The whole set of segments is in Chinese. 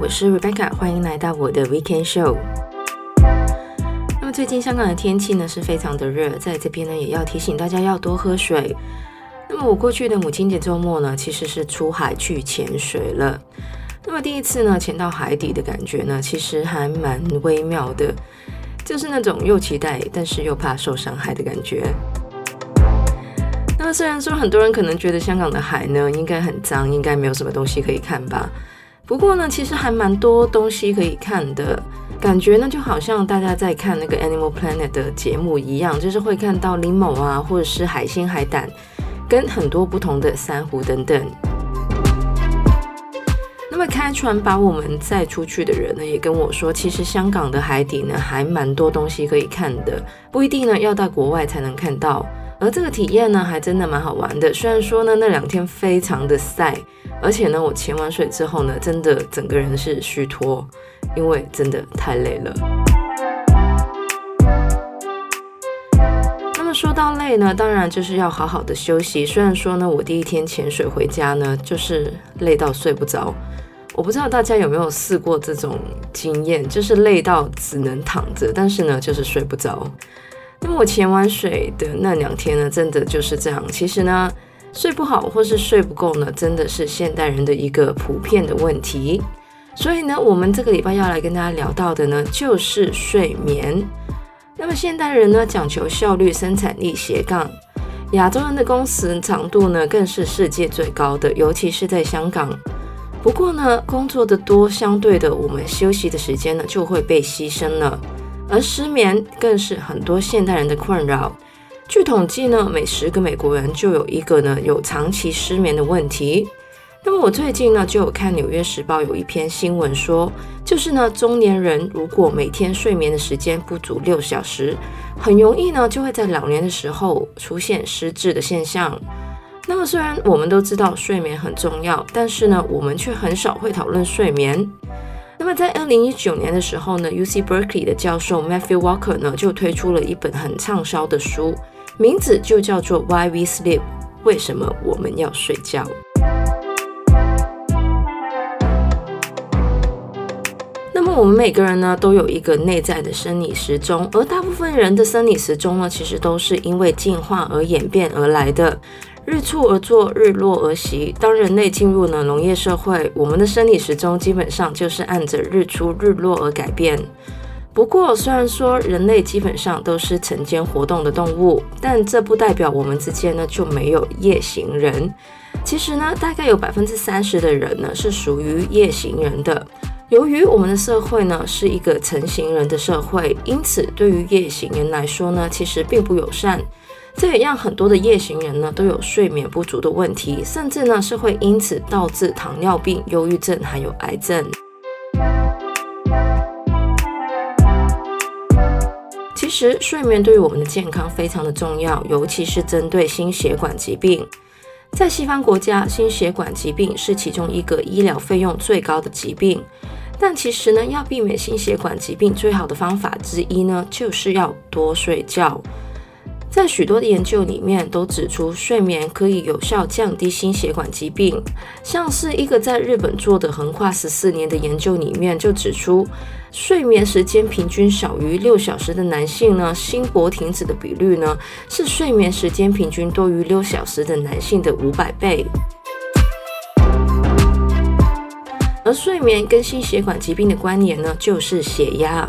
我是 Rebecca，欢迎来到我的 Weekend Show。那么最近香港的天气呢是非常的热，在这边呢也要提醒大家要多喝水。那么我过去的母亲节周末呢，其实是出海去潜水了。那么第一次呢潜到海底的感觉呢，其实还蛮微妙的，就是那种又期待但是又怕受伤害的感觉。那么虽然说很多人可能觉得香港的海呢应该很脏，应该没有什么东西可以看吧。不过呢，其实还蛮多东西可以看的，感觉呢就好像大家在看那个 Animal Planet 的节目一样，就是会看到鳞蝼啊，或者是海星、海胆，跟很多不同的珊瑚等等。那么开船把我们载出去的人呢，也跟我说，其实香港的海底呢还蛮多东西可以看的，不一定呢要到国外才能看到。而这个体验呢，还真的蛮好玩的。虽然说呢，那两天非常的晒，而且呢，我潜完水之后呢，真的整个人是虚脱，因为真的太累了。那么说到累呢，当然就是要好好的休息。虽然说呢，我第一天潜水回家呢，就是累到睡不着。我不知道大家有没有试过这种经验，就是累到只能躺着，但是呢，就是睡不着。那么我潜完水的那两天呢，真的就是这样。其实呢，睡不好或是睡不够呢，真的是现代人的一个普遍的问题。所以呢，我们这个礼拜要来跟大家聊到的呢，就是睡眠。那么现代人呢，讲求效率、生产力斜杠，亚洲人的工时长度呢，更是世界最高的，尤其是在香港。不过呢，工作的多，相对的，我们休息的时间呢，就会被牺牲了。而失眠更是很多现代人的困扰。据统计呢，每十个美国人就有一个呢有长期失眠的问题。那么我最近呢就有看《纽约时报》有一篇新闻说，就是呢中年人如果每天睡眠的时间不足六小时，很容易呢就会在老年的时候出现失智的现象。那么虽然我们都知道睡眠很重要，但是呢我们却很少会讨论睡眠。那么在二零一九年的时候呢，UC Berkeley 的教授 Matthew Walker 呢就推出了一本很畅销的书，名字就叫做 Why We Sleep，为什么我们要睡觉？那么我们每个人呢都有一个内在的生理时钟，而大部分人的生理时钟呢其实都是因为进化而演变而来的。日出而作，日落而息。当人类进入了农业社会，我们的生理时钟基本上就是按着日出日落而改变。不过，虽然说人类基本上都是晨间活动的动物，但这不代表我们之间呢就没有夜行人。其实呢，大概有百分之三十的人呢是属于夜行人的。由于我们的社会呢是一个晨行人的社会，因此对于夜行人来说呢，其实并不友善。这也让很多的夜行人呢都有睡眠不足的问题，甚至呢是会因此导致糖尿病、忧郁症还有癌症。其实睡眠对于我们的健康非常的重要，尤其是针对心血管疾病。在西方国家，心血管疾病是其中一个医疗费用最高的疾病。但其实呢，要避免心血管疾病最好的方法之一呢，就是要多睡觉。在许多的研究里面都指出，睡眠可以有效降低心血管疾病。像是一个在日本做的横跨十四年的研究里面就指出，睡眠时间平均小于六小时的男性呢，心搏停止的比率呢是睡眠时间平均多于六小时的男性的五百倍。而睡眠跟心血管疾病的关联呢，就是血压。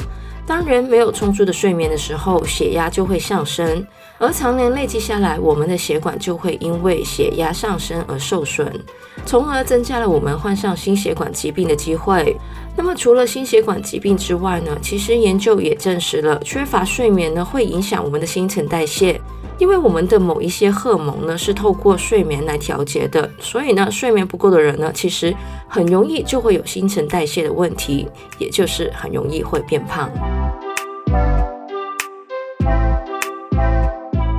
当人没有充足的睡眠的时候，血压就会上升，而常年累积下来，我们的血管就会因为血压上升而受损，从而增加了我们患上心血管疾病的机会。那么，除了心血管疾病之外呢，其实研究也证实了，缺乏睡眠呢会影响我们的新陈代谢。因为我们的某一些荷尔蒙呢是透过睡眠来调节的，所以呢，睡眠不够的人呢，其实很容易就会有新陈代谢的问题，也就是很容易会变胖。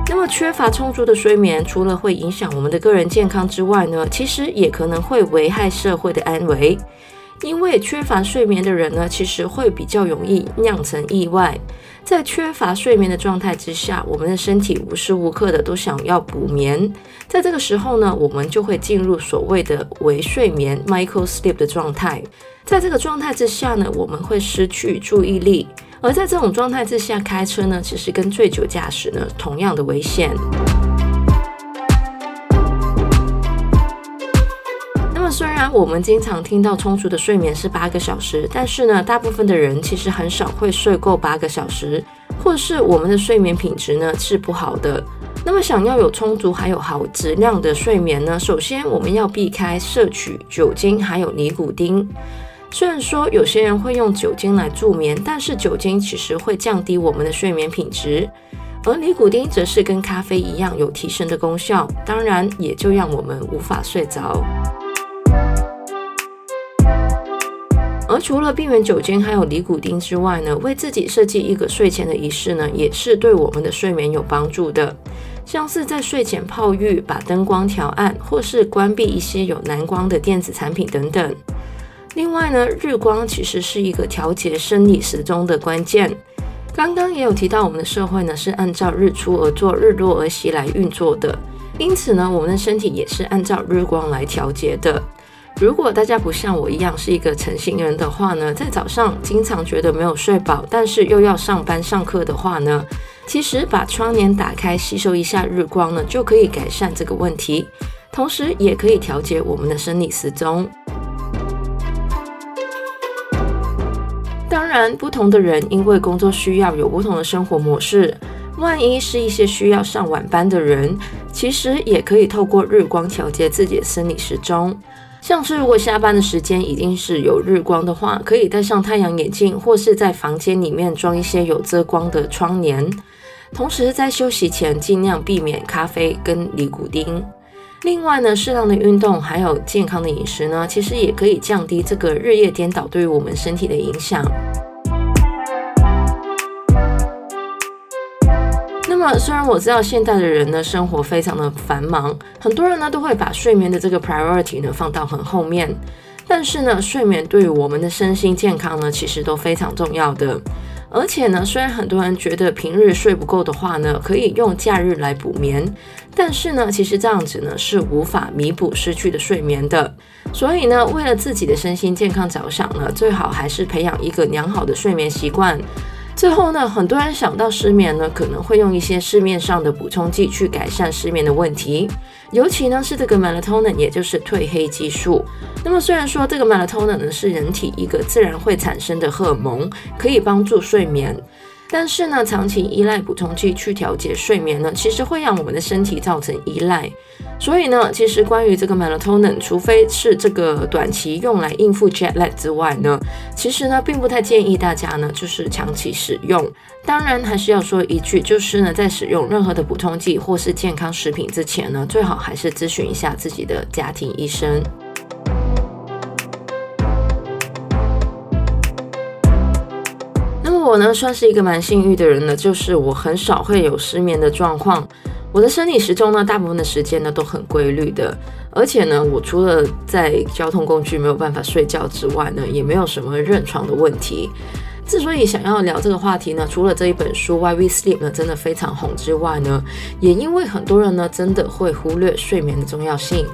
那么，缺乏充足的睡眠，除了会影响我们的个人健康之外呢，其实也可能会危害社会的安危。因为缺乏睡眠的人呢，其实会比较容易酿成意外。在缺乏睡眠的状态之下，我们的身体无时无刻的都想要补眠，在这个时候呢，我们就会进入所谓的微睡眠 （micro sleep） 的状态。在这个状态之下呢，我们会失去注意力，而在这种状态之下开车呢，其实跟醉酒驾驶呢同样的危险。然我们经常听到充足的睡眠是八个小时，但是呢，大部分的人其实很少会睡够八个小时，或是我们的睡眠品质呢是不好的。那么，想要有充足还有好质量的睡眠呢，首先我们要避开摄取酒精还有尼古丁。虽然说有些人会用酒精来助眠，但是酒精其实会降低我们的睡眠品质，而尼古丁则是跟咖啡一样有提神的功效，当然也就让我们无法睡着。而除了避免酒精还有尼古丁之外呢，为自己设计一个睡前的仪式呢，也是对我们的睡眠有帮助的。像是在睡前泡浴，把灯光调暗，或是关闭一些有蓝光的电子产品等等。另外呢，日光其实是一个调节生理时钟的关键。刚刚也有提到，我们的社会呢是按照日出而作，日落而息来运作的，因此呢，我们的身体也是按照日光来调节的。如果大家不像我一样是一个晨型人的话呢，在早上经常觉得没有睡饱，但是又要上班上课的话呢，其实把窗帘打开，吸收一下日光呢，就可以改善这个问题，同时也可以调节我们的生理时钟。当然，不同的人因为工作需要有不同的生活模式，万一是一些需要上晚班的人，其实也可以透过日光调节自己的生理时钟。像是如果下班的时间一定是有日光的话，可以戴上太阳眼镜，或是在房间里面装一些有遮光的窗帘。同时在休息前尽量避免咖啡跟尼古丁。另外呢，适当的运动还有健康的饮食呢，其实也可以降低这个日夜颠倒对于我们身体的影响。那么，虽然我知道现代的人呢，生活非常的繁忙，很多人呢都会把睡眠的这个 priority 呢放到很后面，但是呢，睡眠对于我们的身心健康呢，其实都非常重要的。而且呢，虽然很多人觉得平日睡不够的话呢，可以用假日来补眠，但是呢，其实这样子呢是无法弥补失去的睡眠的。所以呢，为了自己的身心健康着想呢，最好还是培养一个良好的睡眠习惯。最后呢，很多人想到失眠呢，可能会用一些市面上的补充剂去改善失眠的问题，尤其呢是这个 melatonin，也就是褪黑激素。那么虽然说这个 melatonin 呢是人体一个自然会产生的荷尔蒙，可以帮助睡眠。但是呢，长期依赖补充剂去调节睡眠呢，其实会让我们的身体造成依赖。所以呢，其实关于这个 melatonin，除非是这个短期用来应付 jet lag 之外呢，其实呢，并不太建议大家呢，就是长期使用。当然，还是要说一句，就是呢，在使用任何的补充剂或是健康食品之前呢，最好还是咨询一下自己的家庭医生。我呢，算是一个蛮幸运的人呢，就是我很少会有失眠的状况。我的生理时钟呢，大部分的时间呢都很规律的，而且呢，我除了在交通工具没有办法睡觉之外呢，也没有什么认床的问题。之所以想要聊这个话题呢，除了这一本书《Why We Sleep》呢真的非常红之外呢，也因为很多人呢真的会忽略睡眠的重要性。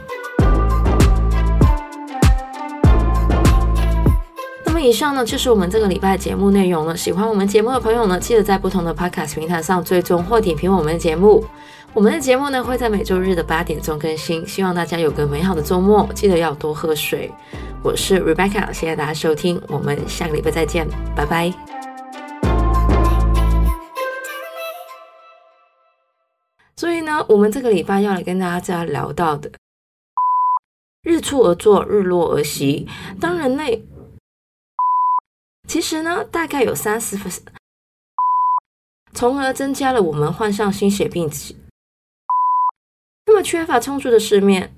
以上呢就是我们这个礼拜节目内容了。喜欢我们节目的朋友呢，记得在不同的 Podcast 平台上追踪或点评我们的节目。我们的节目呢会在每周日的八点钟更新。希望大家有个美好的周末，记得要多喝水。我是 Rebecca，谢谢大家收听，我们下个礼拜再见，拜拜。所以呢，我们这个礼拜要来跟大家聊到的，日出而作，日落而息。当人类其实呢，大概有三十%，从而增加了我们患上心血病。那么缺乏充足的睡眠，